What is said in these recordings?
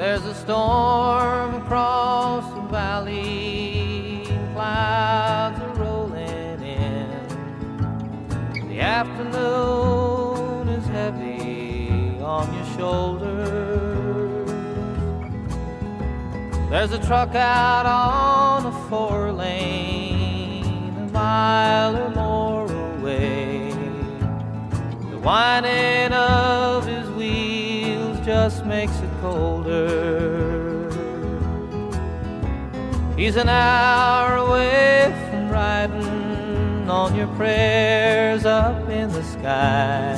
There's a storm across the valley, clouds are rolling in. The afternoon is heavy on your shoulders. There's a truck out on a four lane, a mile or more away. The whining of his wheels just makes it colder. He's an hour away from riding on your prayers up in the sky.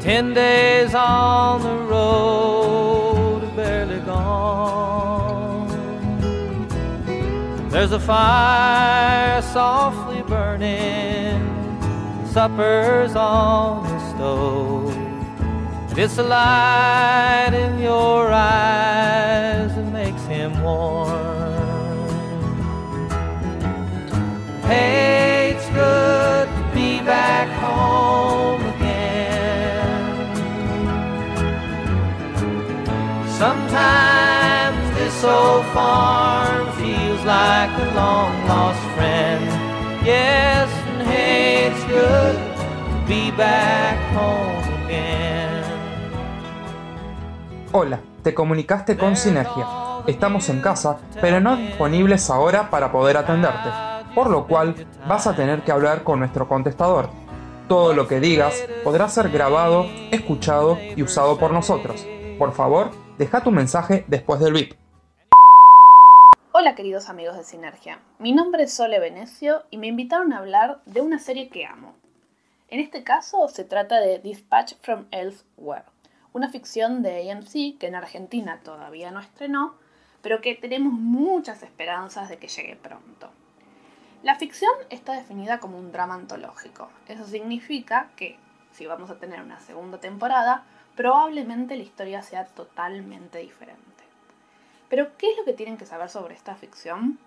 Ten days on the road, barely gone. There's a fire softly burning, supper's on the stove. It's the light in your eyes that makes him warm. Hey, it's good to be back home again. Sometimes this old farm feels like a long lost friend. Yes, and hey, it's good to be back home again. Hola, te comunicaste con Sinergia. Estamos en casa, pero no disponibles ahora para poder atenderte, por lo cual vas a tener que hablar con nuestro contestador. Todo lo que digas podrá ser grabado, escuchado y usado por nosotros. Por favor, deja tu mensaje después del beep. Hola queridos amigos de Sinergia, mi nombre es Sole Venecio y me invitaron a hablar de una serie que amo. En este caso se trata de Dispatch from Elsewhere, una ficción de AMC que en Argentina todavía no estrenó, pero que tenemos muchas esperanzas de que llegue pronto. La ficción está definida como un drama antológico. Eso significa que, si vamos a tener una segunda temporada, probablemente la historia sea totalmente diferente. Pero, ¿qué es lo que tienen que saber sobre esta ficción?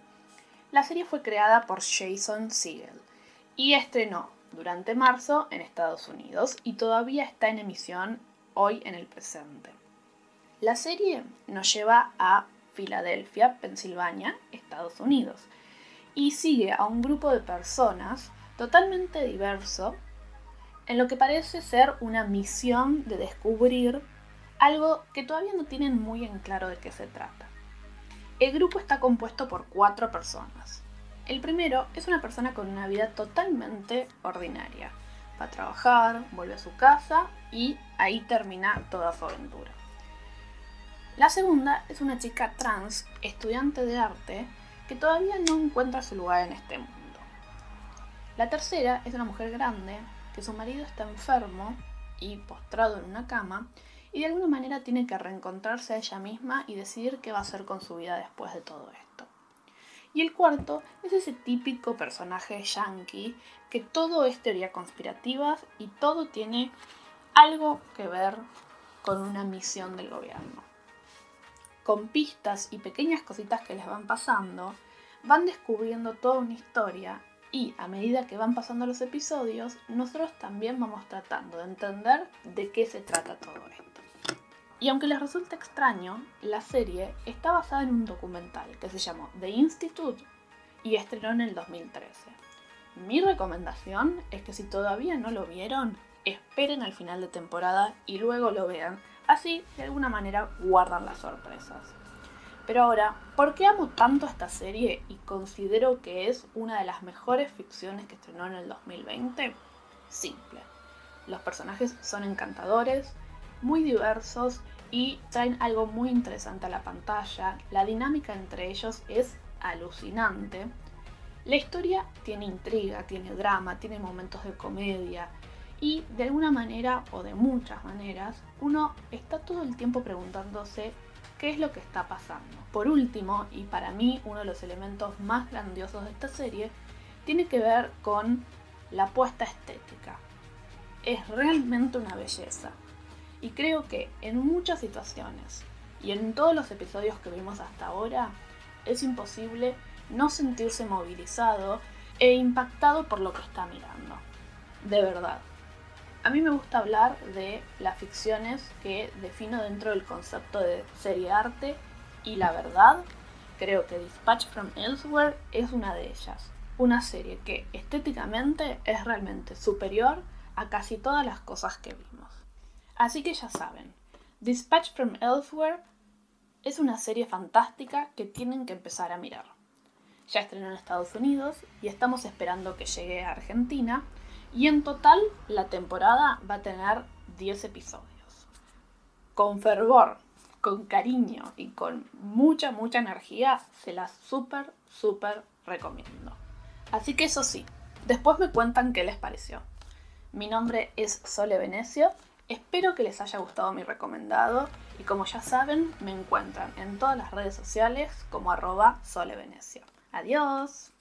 La serie fue creada por Jason Segel y estrenó durante marzo en Estados Unidos y todavía está en emisión hoy en el presente. La serie nos lleva a Filadelfia, Pensilvania, Estados Unidos, y sigue a un grupo de personas totalmente diverso en lo que parece ser una misión de descubrir algo que todavía no tienen muy en claro de qué se trata. El grupo está compuesto por cuatro personas. El primero es una persona con una vida totalmente ordinaria. Va a trabajar, vuelve a su casa y ahí termina toda su aventura. La segunda es una chica trans, estudiante de arte, que todavía no encuentra su lugar en este mundo. La tercera es una mujer grande, que su marido está enfermo y postrado en una cama, y de alguna manera tiene que reencontrarse a ella misma y decidir qué va a hacer con su vida después de todo esto. Y el cuarto es ese típico personaje yankee que todo es teoría conspirativa y todo tiene algo que ver con una misión del gobierno. Con pistas y pequeñas cositas que les van pasando, van descubriendo toda una historia y a medida que van pasando los episodios, nosotros también vamos tratando de entender de qué se trata todo esto. Y aunque les resulte extraño, la serie está basada en un documental que se llamó The Institute y estrenó en el 2013. Mi recomendación es que si todavía no lo vieron, esperen al final de temporada y luego lo vean. Así, de alguna manera, guardan las sorpresas. Pero ahora, ¿por qué amo tanto esta serie y considero que es una de las mejores ficciones que estrenó en el 2020? Simple. Los personajes son encantadores, muy diversos y traen algo muy interesante a la pantalla. La dinámica entre ellos es alucinante. La historia tiene intriga, tiene drama, tiene momentos de comedia y de alguna manera o de muchas maneras uno está todo el tiempo preguntándose qué es lo que está pasando. Por último, y para mí uno de los elementos más grandiosos de esta serie, tiene que ver con la puesta estética. Es realmente una belleza. Y creo que en muchas situaciones y en todos los episodios que vimos hasta ahora, es imposible no sentirse movilizado e impactado por lo que está mirando. De verdad. A mí me gusta hablar de las ficciones que defino dentro del concepto de serie arte y la verdad, creo que Dispatch from Elsewhere es una de ellas. Una serie que estéticamente es realmente superior a casi todas las cosas que vimos. Así que ya saben, Dispatch from Elsewhere es una serie fantástica que tienen que empezar a mirar. Ya estrenó en Estados Unidos y estamos esperando que llegue a Argentina y en total la temporada va a tener 10 episodios. Con fervor, con cariño y con mucha, mucha energía se las súper, súper recomiendo. Así que eso sí, después me cuentan qué les pareció. Mi nombre es Sole Venecio, espero que les haya gustado mi recomendado y como ya saben, me encuentran en todas las redes sociales como arroba Sole Venecio. Adiós.